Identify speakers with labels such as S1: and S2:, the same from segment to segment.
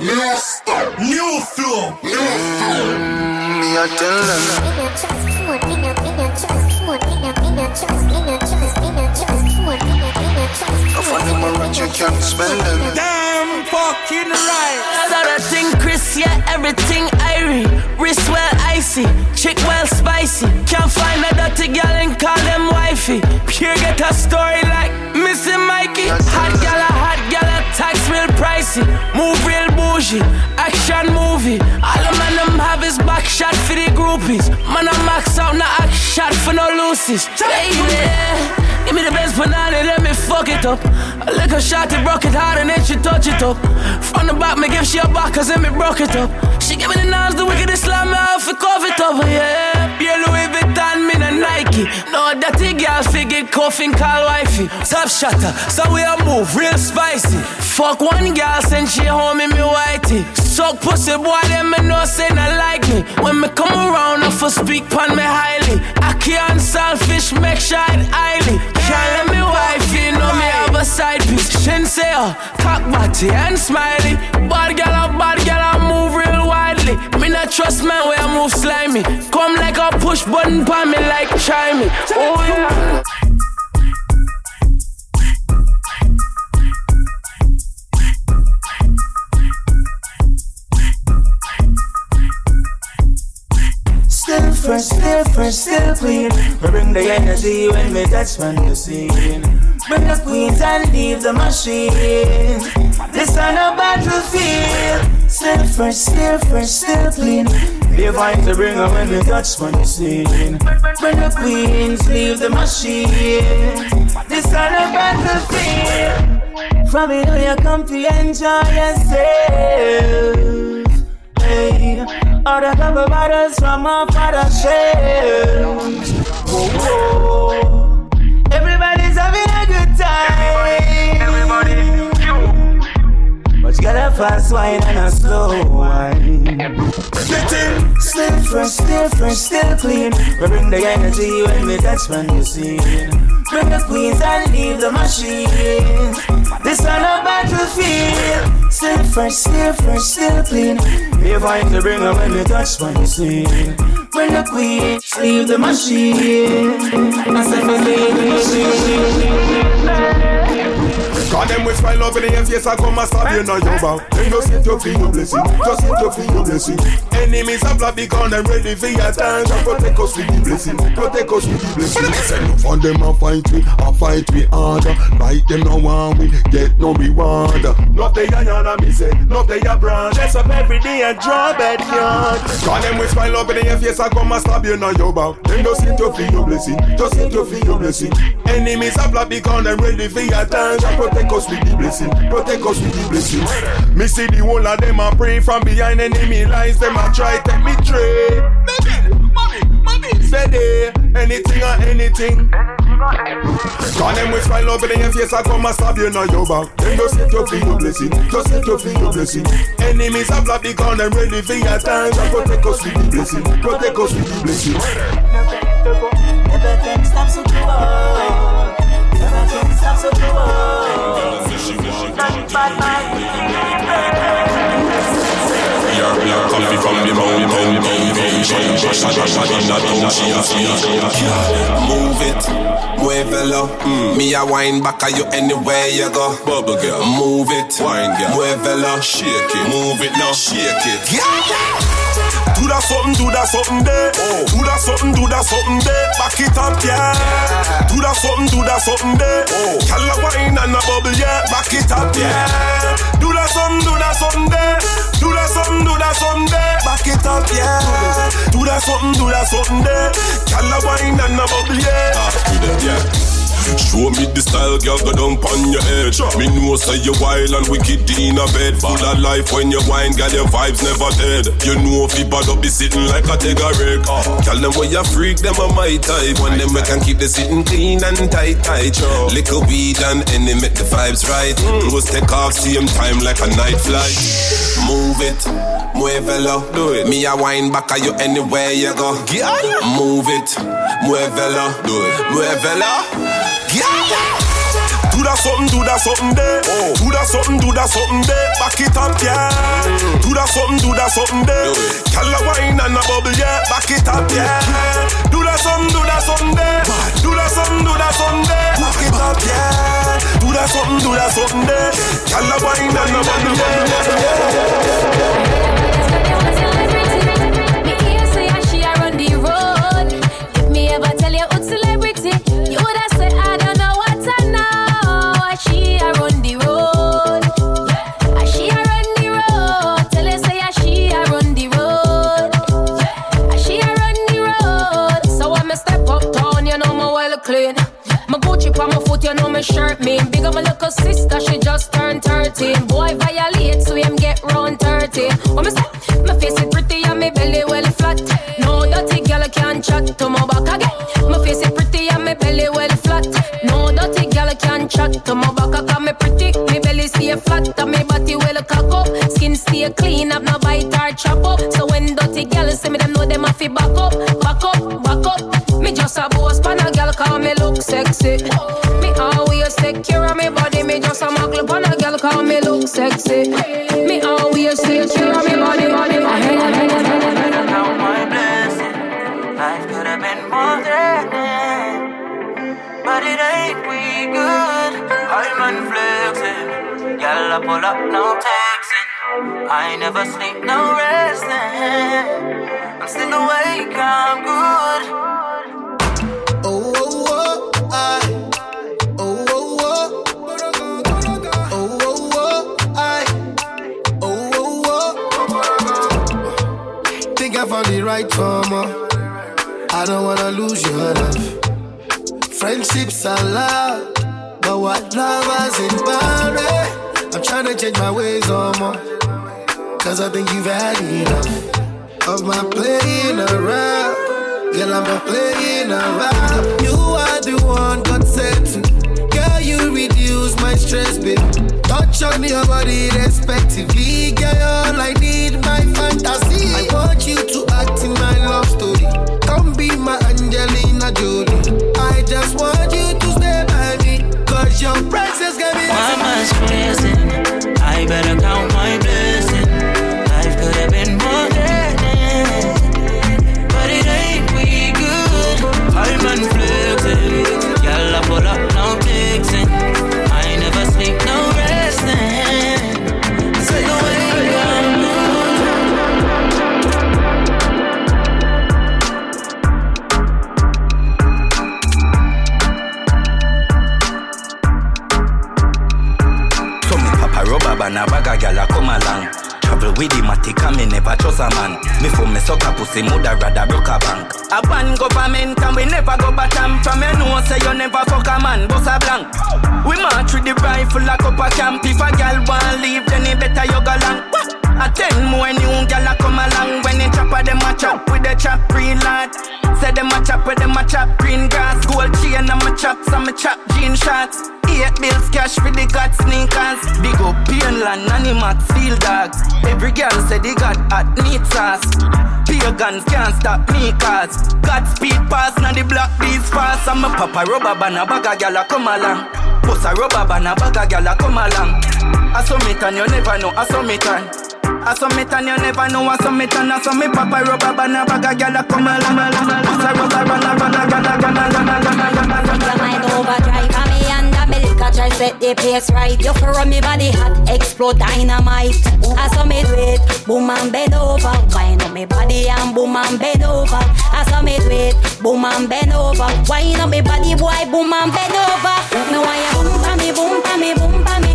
S1: new style, new flow, new flow. Me I tell them. Funny my rich, you can't spend them.
S2: Damn fucking right.
S3: Other thing, Chris, yeah, everything irie. Wrist well icy, chick well spicy. Can't find a dirty girl and call them wifey. Pure get a story like Missing Mikey. Hot gal, real pricey. Move real bougie, action movie. All the man them have is back shot for the groupies. Man, I max out, not act shot for no loosies. Baby. Give me the best banana, let me fuck it up. A little shot, it broke it hard and then she touch it up. From the back, me give she a back, cause then me broke it up. She give me the nines, the wickedest slam me off, cover it up, yeah. Nike. No, that girl figure coughing, call wifey. Top shutter, so we a move, real spicy. Fuck one girl, send she home in me whitey. Suck pussy, boy, them me know say not like me. When me come around, I for speak pon me highly. I can't selfish, make sure it highly. Can't let me wife, you know me have a side piece. Shin say, oh, cock body and smiley. Bad girl, a bad girl, I move real widely. Me not trust man where I move slimy. Come push button pon me like me. Oh yeah.
S4: Still fresh, still fresh, clean. We bring the energy when we touch on the scene. Bring the queens and leave the machine. This on a battlefield. Still fresh, still fresh, still clean. We find to bring her when we touch on the scene. Bring the queens, leave the machine. This on a battlefield. From it, you come to enjoy yourself. Hey, all the couple bottles from our father's shelves. Fast wine and a slow wine.
S1: In.
S4: Still fresh, still fresh, still clean. We bring the energy when we touch when you scene. Bring the queens and leave the machine. This on a battlefield. Still fresh, still fresh, still clean. We find to bring her when we touch when you scene. Bring the queens, leave the machine. I said, me leave the machine.
S1: Cause them with smile up in the face I come and stab you now you bow Then just sit your feel your blessing. Just sit your feel your blessing. Enemies are plot because them ready for your time And protect us with the blessing. Protect us with the blessing. No for them a fight we A fight we harder. Like them no want we Get no reward. Not they a yarn me say Not they a brand Dress up every day and draw backyard Cause them with smile up in the face I come and stab you now you bow Then just sit your feel your blessing. Just sit your feel your blessing. Enemies are plot because them ready for your time And protect us with the blessing. Protect us with the blessing. Me see the whole of them a pray From behind enemy lines. Them a try take me trade. Mommy, mommy, steady. Anything or anything. Cause them with smile in your face. I come and stab you now your back. Then just sit your feel your blessing. Just sit your feel your blessing. Enemies are black because them ready for your time. And protect us with the blessing. Protect us with the blessing.
S4: Never can stop so cool. Never stop so cool. Bad man.
S5: Your black coffee from the mountain Deviation Basha basha in the town She a feel Move it Muévelo mm. Me a wine back at you anywhere you go. Bubble girl. Move it Wine girl. Muévelo Shake it. Move it now Shake it Do that something, do that something there. Do that something, do that something there. Back it up, yeah. Do that something, do that something there. Call a wine and a bubble, yeah. Back it up, yeah. Do that something, do that something there. Do that something, do that something there. Back it up, yeah. Do that something, do that something there. Call a wine and a bubble, yeah. Ah, do that, yeah. Show me the style, girl, go down on your head. Me know say you wild and wicked in a bed. Full of life when you wine, girl, your vibes never dead. You know if you bad up, be sitting like a wreck. Oh. Tell them where you freak, them are my type. When them we can keep the sitting clean and tight, tight. Little weed and any make the vibes right. Mm. Close take off, same time like a night flight. Move it. Muévelo, do it. Me a wine back at you anywhere you go. Move it, muévelo, do it. Muévelo, do that something, do that something there. Do that something, do that something there. Back it up, yeah. Mm.
S1: Do that something, do that something there. Call a wine and a bubble, yeah. Back it up, yeah. Do that something, do that something there. Do that something, do that something there. Back it up, yeah. Do that something, do that something there. Call a wine and a bubble, yeah.
S6: My shirt mean. Big up my little sister, she just turned 13. Boy violate, so him get round 30. What me say? My face is pretty and my belly well flat. No dirty girl can chat to my back again. My face is pretty and my belly well flat. No dirty girl can chat to my back. Got me pretty, my belly stay flat and my body well cock up. Skin stay clean, have no bite or chop up. So when dirty girl see me, them know them have to back up, back up, back up. Me just a boss, pan girl call me look sexy me always secure of me body, me just a muggle on a girl call me look sexy. Me always secure of me body, body, body.
S4: Count my blessing. Life could have been more than but it ain't we good. I'm unflexing. Girl, I pull up, no texting. I never sleep, no resting. I'm still awake, I'm good.
S7: Right karma. Oh. I don't wanna lose your love. Friendships are love, but what lovers in boundary? I'm trying to change my ways, oh, more. Cause I think you've had enough of my playing around. Girl, I'm not playing around. You are the one God said to. Girl, you reduce my stress, babe. Touch on your body respectively. Girl,
S8: matic and me never trust a man. Me for me suck a pussy, mother rather broke a bank. A ban government and we never go bottom. From you know say you never fuck a man, boss a blank. We march with the rifle like up a camp. If a gal want leave, then it better you go long. A ten more new gal a come along. When they chop a them a chop with the chop real lad. Say them a chop with them a chop green grass. Gold chain and my chop, some a chop jean shots. Eight bills cash for the god sneakers. Big up Painland, Animax, Field Dogs. Every girl say they got hot neat sauce. Pagans can't stop me cause God speed pass now the black bees fast. I'm a papa rubber band a bag a gal a come along. Bust a rubber band a bag a gal a come along. I me and you never know. I me turn. I saw me and you never know. I saw me turn. I me papa rubber band a bag a gal a come along. Bust a rubber band a bag a gal a come along.
S9: Your mind overdrive and me under me liquor try set the pace right. You for run me body hot, explode dynamite. I saw me do it, boom and bend over. Wind up me body and boom and bend over. I saw me do it, boom and bend over. Wind up me body, boy, boom and bend over. Me why you boom pa me, boom pa me, boom pa me.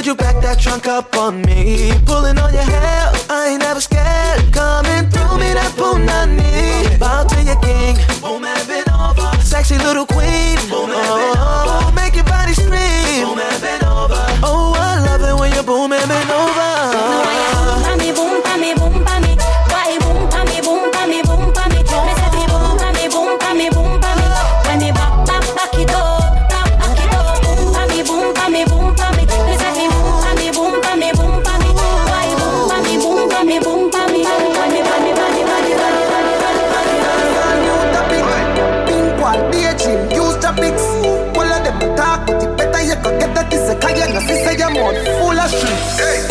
S10: Could you back that trunk up on me? Pulling on your hair, I ain't never scared. Coming through me, that punani. Bow to your king, boom, and bend over. Sexy little queen, boom, and bend
S11: full of street.
S12: Hey.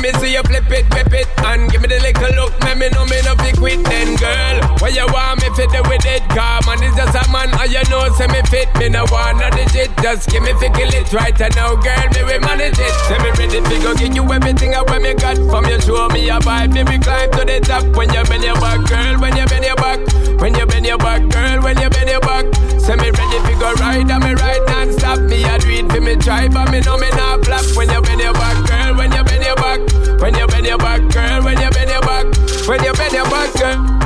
S12: Just give me fi kill it with it, car man, it's just a man, all you know, say me fit, me no want no digit,
S13: just give me fickle it right and now, girl, me we manage it. Say me ready to go give you everything I want me got from you. Show me a vibe, me we climb to the top. When you bend your back, girl, when you bend your back, when you bend your back, girl, when you bend your back. Say me ready to go ride and me ride non-stop. Me a do it for me try, but me know me not flop. When you bend your back, bend your back, girl, when you bend your back, when you bend your back, girl.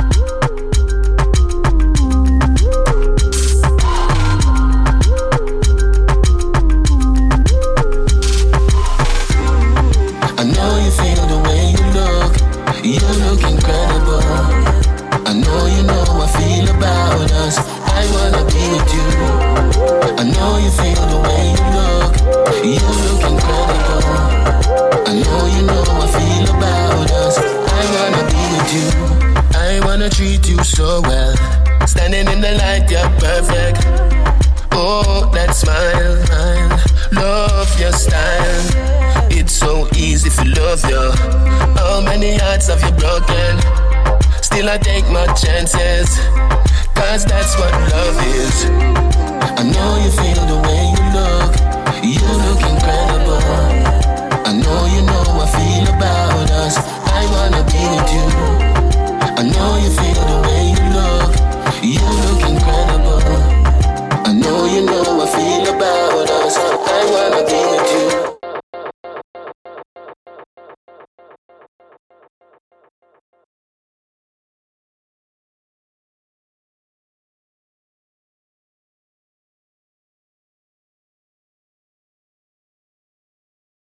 S14: Perfect. Oh, that smile, love your style. It's so easy to love you. How many hearts have you broken? Still, I take my chances. Cause that's what love is. I know you feel the way you look. You look incredible. I know you know I feel about us. I wanna be with you.